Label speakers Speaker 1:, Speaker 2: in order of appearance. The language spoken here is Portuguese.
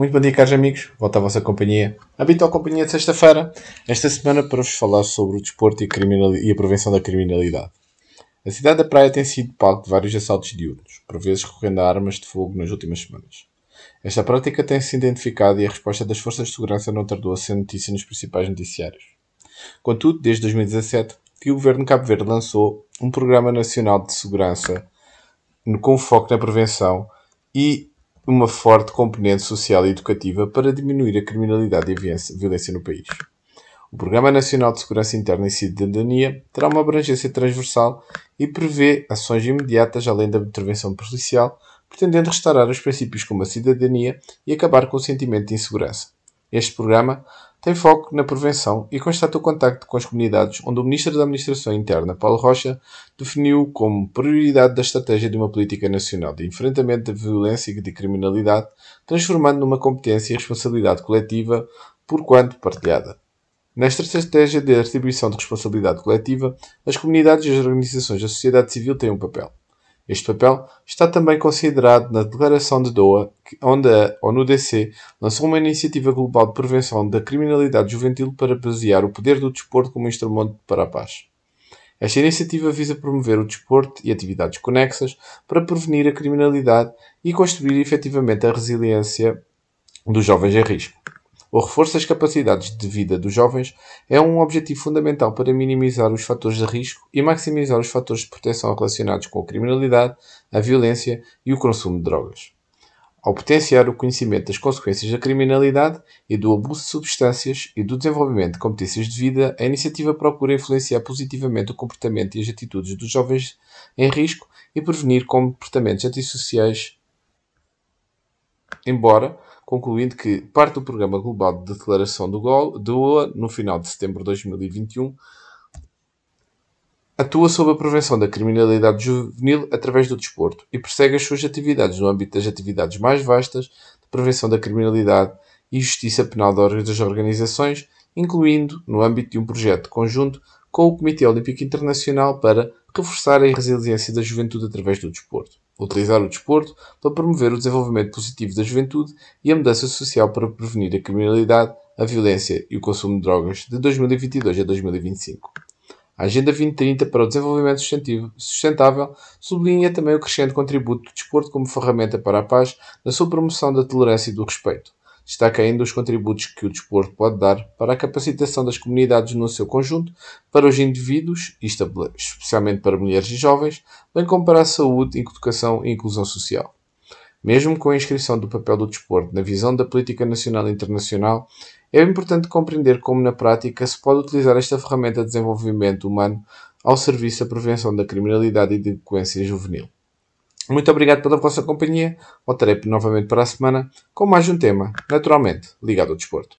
Speaker 1: Muito bom dia, caros amigos. Volta à vossa companhia. Habitual companhia de sexta-feira. Esta semana para vos falar sobre o desporto e, e, a prevenção da criminalidade. A cidade da Praia tem sido palco de vários assaltos diurnos, por vezes recorrendo a armas de fogo nas últimas semanas. Esta prática tem-se identificado e a resposta das forças de segurança não tardou a ser notícia nos principais noticiários. Contudo, desde 2017, que o governo Cabo Verde lançou um Programa Nacional de Segurança com foco na prevenção e uma forte componente social e educativa para diminuir a criminalidade e a violência no país. O Programa Nacional de Segurança Interna e Cidadania terá uma abrangência transversal e prevê ações imediatas além da intervenção policial, pretendendo restaurar os princípios como a cidadania e acabar com o sentimento de insegurança. Este programa tem foco na prevenção e constata o contacto com as comunidades, onde o Ministro da Administração Interna, Paulo Rocha, definiu como prioridade da estratégia de uma política nacional de enfrentamento da violência e de criminalidade, transformando numa competência e responsabilidade coletiva, por quanto partilhada. Nesta estratégia de atribuição de responsabilidade coletiva, as comunidades e as organizações da sociedade civil têm um papel. Este papel está também considerado na Declaração de Doha, onde a ONU-DC lançou uma iniciativa global de prevenção da criminalidade juvenil para basear o poder do desporto como instrumento para a paz. Esta iniciativa visa promover o desporto e atividades conexas para prevenir a criminalidade e construir efetivamente a resiliência dos jovens em risco. O reforço das capacidades de vida dos jovens é um objetivo fundamental para minimizar os fatores de risco e maximizar os fatores de proteção relacionados com a criminalidade, a violência e o consumo de drogas. Ao potenciar o conhecimento das consequências da criminalidade e do abuso de substâncias e do desenvolvimento de competências de vida, a iniciativa procura influenciar positivamente o comportamento e as atitudes dos jovens em risco e prevenir comportamentos antissociais, embora concluindo que parte do Programa Global de Declaração do OA, no final de setembro de 2021, atua sob a prevenção da criminalidade juvenil através do desporto e persegue as suas atividades no âmbito das atividades mais vastas de prevenção da criminalidade e justiça penal das organizações, incluindo no âmbito de um projeto conjunto com o Comitê Olímpico Internacional para reforçar a resiliência da juventude através do desporto utilizar o desporto para promover o desenvolvimento positivo da juventude e a mudança social para prevenir a criminalidade, a violência e o consumo de drogas de 2022 a 2025. A Agenda 2030 para o Desenvolvimento Sustentável sublinha também o crescente contributo do desporto como ferramenta para a paz na sua promoção da tolerância e do respeito. Destaca ainda os contributos que o desporto pode dar para a capacitação das comunidades no seu conjunto, para os indivíduos, especialmente para mulheres e jovens, bem como para a saúde, educação e inclusão social. Mesmo com a inscrição do papel do desporto na visão da política nacional e internacional, é importante compreender como, na prática, se pode utilizar esta ferramenta de desenvolvimento humano ao serviço da prevenção da criminalidade e delinquência juvenil. Muito obrigado pela vossa companhia. Voltarei novamente para a semana com mais um tema, naturalmente ligado ao desporto.